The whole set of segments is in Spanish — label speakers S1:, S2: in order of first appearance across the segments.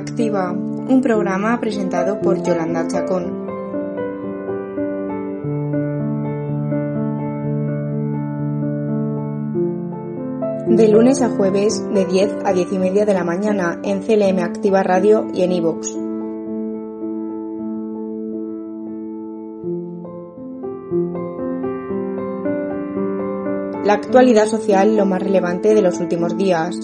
S1: Activa, un programa presentado por Yolanda Chacón. De lunes a jueves, de 10 a 10 y media de la mañana, en CLM Activa Radio y en iVoox. La actualidad social lo más relevante de los últimos días.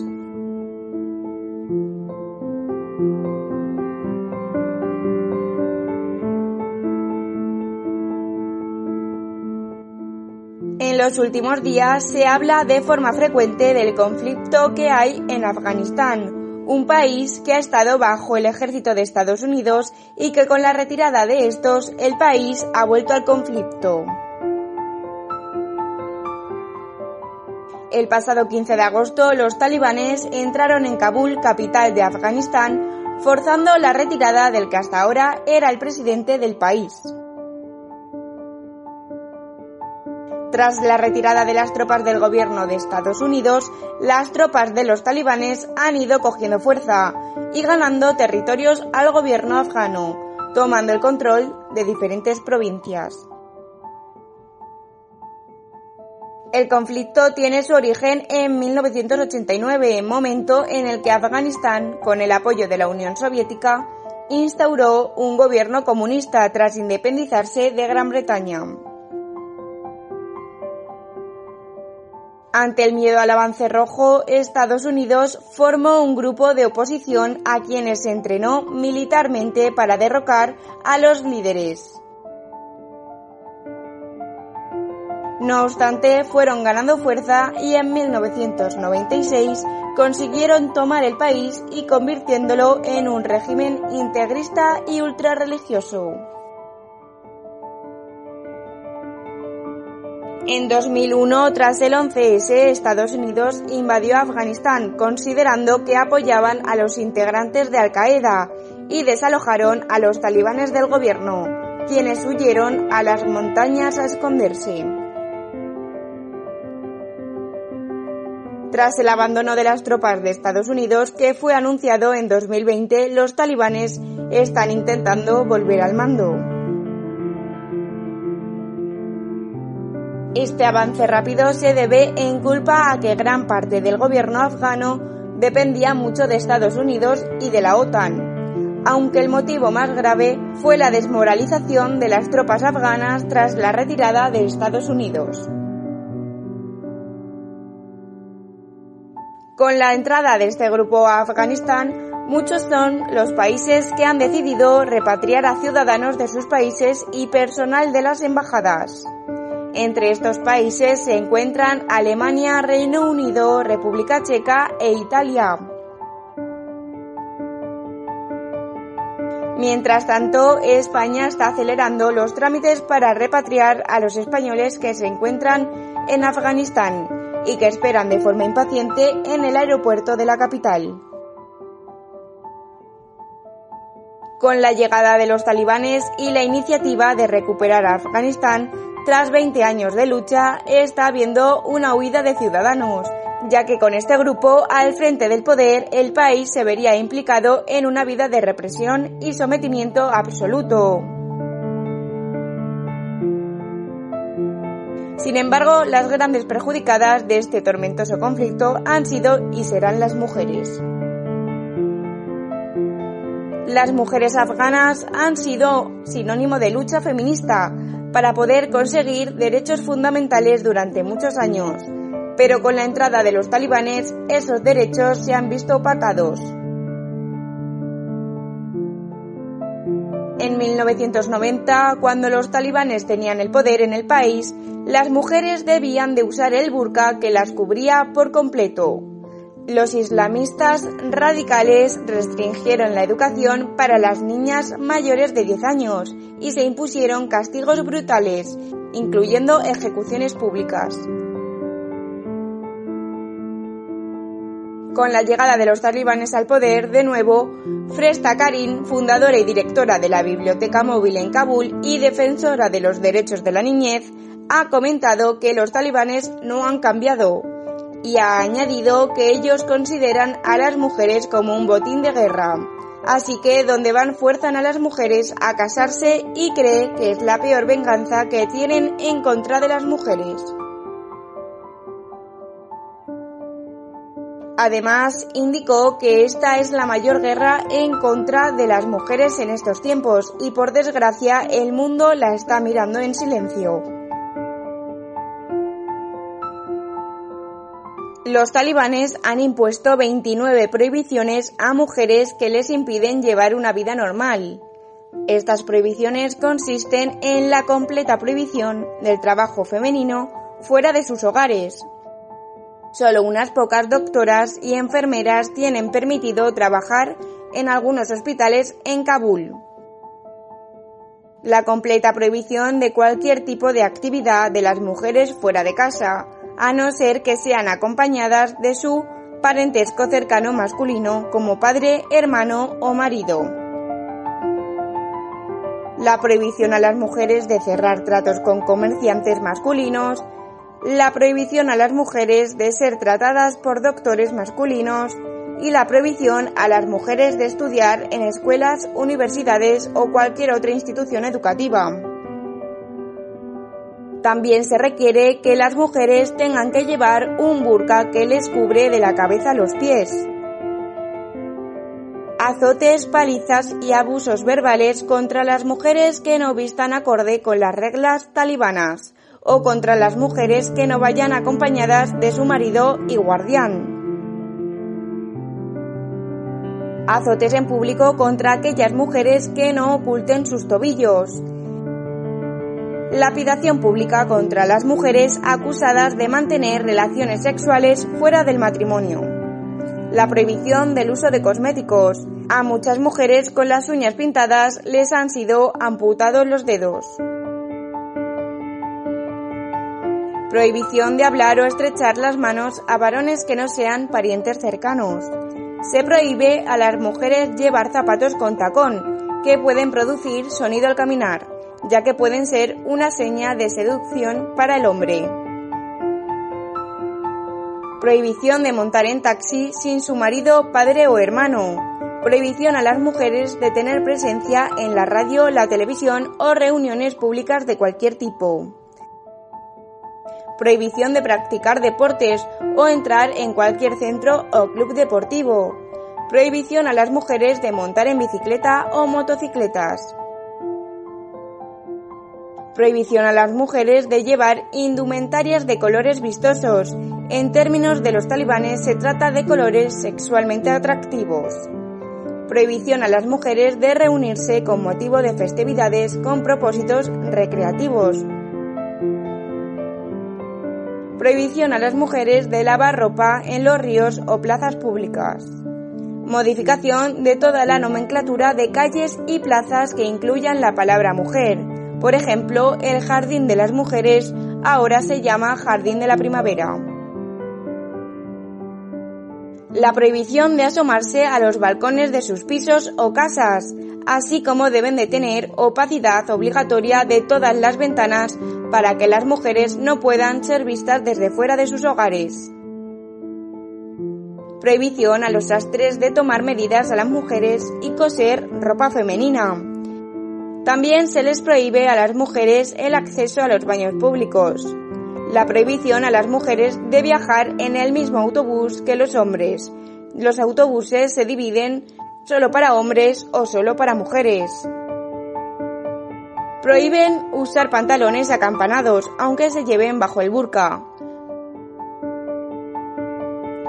S1: En los últimos días se habla de forma frecuente del conflicto que hay en Afganistán, un país que ha estado bajo el ejército de Estados Unidos y que con la retirada de estos el país ha vuelto al conflicto. El pasado 15 de agosto los talibanes entraron en Kabul, capital de Afganistán, forzando la retirada del que hasta ahora era el presidente del país. Tras la retirada de las tropas del gobierno de Estados Unidos, las tropas de los talibanes han ido cogiendo fuerza y ganando territorios al gobierno afgano, tomando el control de diferentes provincias. El conflicto tiene su origen en 1989, momento en el que Afganistán, con el apoyo de la Unión Soviética, instauró un gobierno comunista tras independizarse de Gran Bretaña. Ante el miedo al avance rojo, Estados Unidos formó un grupo de oposición a quienes se entrenó militarmente para derrocar a los líderes. No obstante, fueron ganando fuerza y en 1996 consiguieron tomar el país y convirtiéndolo en un régimen integrista y ultrarreligioso. En 2001, tras el 11S, Estados Unidos invadió Afganistán, considerando que apoyaban a los integrantes de Al-Qaeda y desalojaron a los talibanes del gobierno, quienes huyeron a las montañas a esconderse. Tras el abandono de las tropas de Estados Unidos, que fue anunciado en 2020, los talibanes están intentando volver al mando. Este avance rápido se debe en culpa a que gran parte del gobierno afgano dependía mucho de Estados Unidos y de la OTAN, aunque el motivo más grave fue la desmoralización de las tropas afganas tras la retirada de Estados Unidos. Con la entrada de este grupo a Afganistán, muchos son los países que han decidido repatriar a ciudadanos de sus países y personal de las embajadas. Entre estos países se encuentran Alemania, Reino Unido, República Checa e Italia. Mientras tanto, España está acelerando los trámites para repatriar a los españoles que se encuentran en Afganistán y que esperan de forma impaciente en el aeropuerto de la capital. Con la llegada de los talibanes y la iniciativa de recuperar Afganistán, tras 20 años de lucha, está habiendo una huida de ciudadanos, ya que con este grupo al frente del poder el país se vería implicado en una vida de represión y sometimiento absoluto. Sin embargo, las grandes perjudicadas de este tormentoso conflicto han sido y serán las mujeres. Las mujeres afganas han sido sinónimo de lucha feminista, para poder conseguir derechos fundamentales durante muchos años, pero con la entrada de los talibanes esos derechos se han visto opacados. En 1990, cuando los talibanes tenían el poder en el país, las mujeres debían de usar el burka que las cubría por completo. Los islamistas radicales restringieron la educación para las niñas mayores de 10 años y se impusieron castigos brutales, incluyendo ejecuciones públicas. Con la llegada de los talibanes al poder, de nuevo, Fresta Karim, fundadora y directora de la Biblioteca Móvil en Kabul y defensora de los derechos de la niñez, ha comentado que los talibanes no han cambiado y ha añadido que ellos consideran a las mujeres como un botín de guerra. Así que donde van fuerzan a las mujeres a casarse y cree que es la peor venganza que tienen en contra de las mujeres. Además, indicó que esta es la mayor guerra en contra de las mujeres en estos tiempos y por desgracia el mundo la está mirando en silencio. Los talibanes han impuesto 29 prohibiciones a mujeres que les impiden llevar una vida normal. Estas prohibiciones consisten en la completa prohibición del trabajo femenino fuera de sus hogares, Solo unas pocas doctoras y enfermeras tienen permitido trabajar en algunos hospitales en Kabul. La completa prohibición de cualquier tipo de actividad de las mujeres fuera de casa, a no ser que sean acompañadas de su parentesco cercano masculino como padre, hermano o marido. La prohibición a las mujeres de cerrar tratos con comerciantes masculinos, la prohibición a las mujeres de ser tratadas por doctores masculinos y la prohibición a las mujeres de estudiar en escuelas, universidades o cualquier otra institución educativa. También se requiere que las mujeres tengan que llevar un burka que les cubre de la cabeza a los pies. Azotes, palizas y abusos verbales contra las mujeres que no vistan acorde con las reglas talibanas o contra las mujeres que no vayan acompañadas de su marido y guardián. Azotes en público contra aquellas mujeres que no oculten sus tobillos. Lapidación pública contra las mujeres acusadas de mantener relaciones sexuales fuera del matrimonio. La prohibición del uso de cosméticos. A muchas mujeres con las uñas pintadas les han sido amputados los dedos. Prohibición de hablar o estrechar las manos a varones que no sean parientes cercanos. Se prohíbe a las mujeres llevar zapatos con tacón, que pueden producir sonido al caminar, ya que pueden ser una seña de seducción para el hombre. Prohibición de montar en taxi sin su marido, padre o hermano. Prohibición a las mujeres de tener presencia en la radio, la televisión o reuniones públicas de cualquier tipo prohibición de practicar deportes o entrar en cualquier centro o club deportivo, prohibición a las mujeres de montar en bicicleta o motocicletas, prohibición a las mujeres de llevar indumentarias de colores vistosos. En términos de los talibanes se trata de colores sexualmente atractivos. Prohibición a las mujeres de reunirse con motivo de festividades con propósitos recreativos Prohibición a las mujeres de lavar ropa en los ríos o plazas públicas. Modificación de toda la nomenclatura de calles y plazas que incluyan la palabra mujer. Por ejemplo, el Jardín de las Mujeres ahora se llama Jardín de la Primavera. La prohibición de asomarse a los balcones de sus pisos o casas, así como deben de tener opacidad obligatoria de todas las ventanas para que las mujeres no puedan ser vistas desde fuera de sus hogares. Prohibición a los sastres de tomar medidas a las mujeres y coser ropa femenina. También se les prohíbe a las mujeres el acceso a los baños públicos. La prohibición a las mujeres de viajar en el mismo autobús que los hombres. Los autobuses se dividen solo para hombres o solo para mujeres. Prohíben usar pantalones acampanados, aunque se lleven bajo el burka.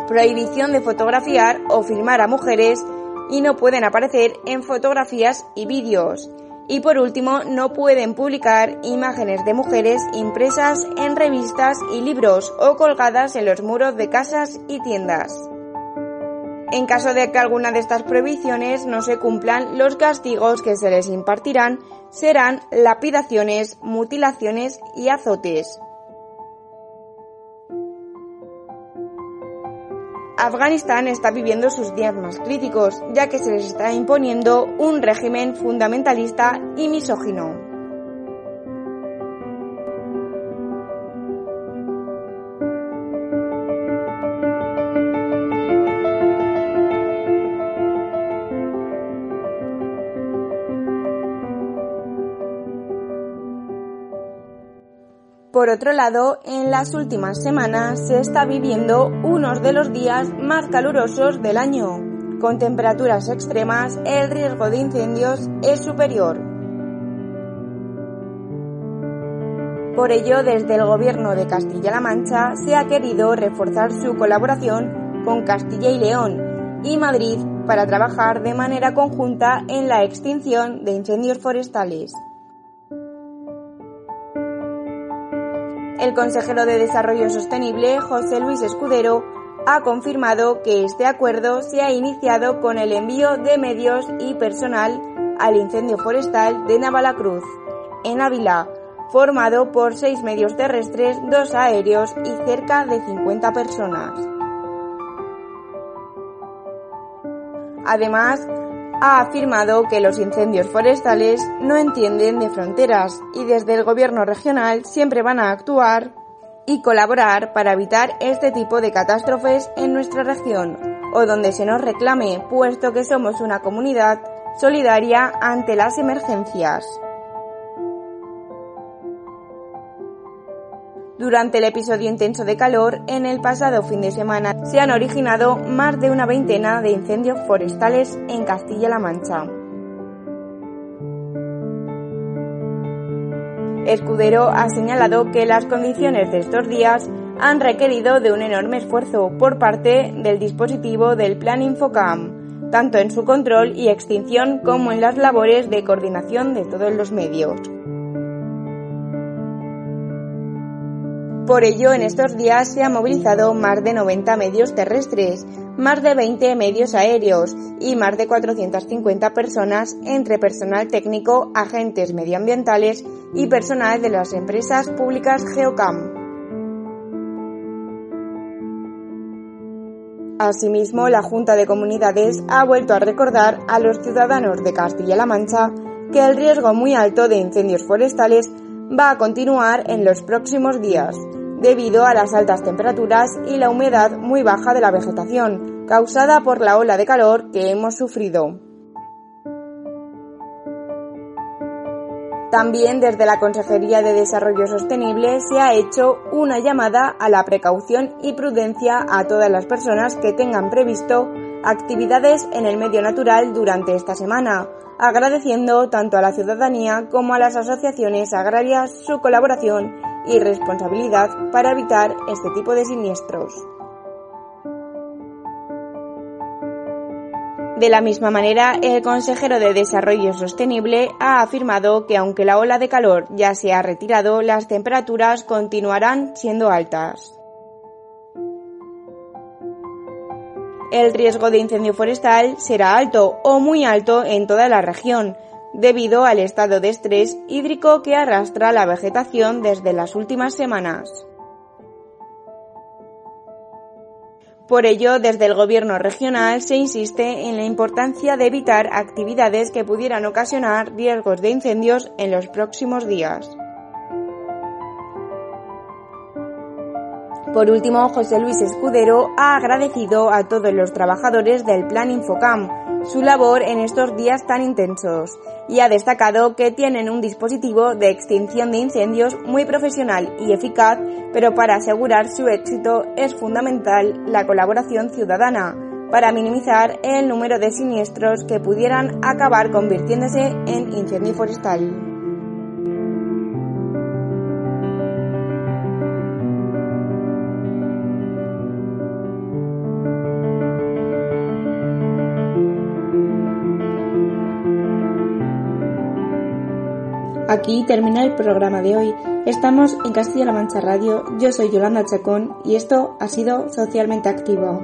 S1: Prohibición de fotografiar o filmar a mujeres y no pueden aparecer en fotografías y vídeos. Y por último, no pueden publicar imágenes de mujeres impresas en revistas y libros o colgadas en los muros de casas y tiendas. En caso de que alguna de estas prohibiciones no se cumplan, los castigos que se les impartirán serán lapidaciones, mutilaciones y azotes. Afganistán está viviendo sus días más críticos, ya que se les está imponiendo un régimen fundamentalista y misógino. Por otro lado, en las últimas semanas se está viviendo unos de los días más calurosos del año. Con temperaturas extremas, el riesgo de incendios es superior. Por ello, desde el Gobierno de Castilla-La Mancha se ha querido reforzar su colaboración con Castilla y León y Madrid para trabajar de manera conjunta en la extinción de incendios forestales. El consejero de Desarrollo Sostenible, José Luis Escudero, ha confirmado que este acuerdo se ha iniciado con el envío de medios y personal al incendio forestal de Navalacruz, en Ávila, formado por seis medios terrestres, dos aéreos y cerca de 50 personas. Además, ha afirmado que los incendios forestales no entienden de fronteras y desde el gobierno regional siempre van a actuar y colaborar para evitar este tipo de catástrofes en nuestra región o donde se nos reclame, puesto que somos una comunidad solidaria ante las emergencias. Durante el episodio intenso de calor, en el pasado fin de semana se han originado más de una veintena de incendios forestales en Castilla-La Mancha. Escudero ha señalado que las condiciones de estos días han requerido de un enorme esfuerzo por parte del dispositivo del Plan Infocam, tanto en su control y extinción como en las labores de coordinación de todos los medios. Por ello, en estos días se han movilizado más de 90 medios terrestres, más de 20 medios aéreos y más de 450 personas entre personal técnico, agentes medioambientales y personal de las empresas públicas Geocam. Asimismo, la Junta de Comunidades ha vuelto a recordar a los ciudadanos de Castilla-La Mancha que el riesgo muy alto de incendios forestales va a continuar en los próximos días, debido a las altas temperaturas y la humedad muy baja de la vegetación, causada por la ola de calor que hemos sufrido. También desde la Consejería de Desarrollo Sostenible se ha hecho una llamada a la precaución y prudencia a todas las personas que tengan previsto actividades en el medio natural durante esta semana, agradeciendo tanto a la ciudadanía como a las asociaciones agrarias su colaboración y responsabilidad para evitar este tipo de siniestros. De la misma manera, el consejero de Desarrollo Sostenible ha afirmado que aunque la ola de calor ya se ha retirado, las temperaturas continuarán siendo altas. El riesgo de incendio forestal será alto o muy alto en toda la región, debido al estado de estrés hídrico que arrastra la vegetación desde las últimas semanas. Por ello, desde el Gobierno regional se insiste en la importancia de evitar actividades que pudieran ocasionar riesgos de incendios en los próximos días. Por último, José Luis Escudero ha agradecido a todos los trabajadores del Plan Infocam su labor en estos días tan intensos y ha destacado que tienen un dispositivo de extinción de incendios muy profesional y eficaz, pero para asegurar su éxito es fundamental la colaboración ciudadana para minimizar el número de siniestros que pudieran acabar convirtiéndose en incendio forestal. Aquí termina el programa de hoy. Estamos en Castilla-La Mancha Radio. Yo soy Yolanda Chacón y esto ha sido Socialmente Activo.